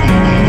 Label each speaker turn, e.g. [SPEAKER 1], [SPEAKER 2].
[SPEAKER 1] Yes.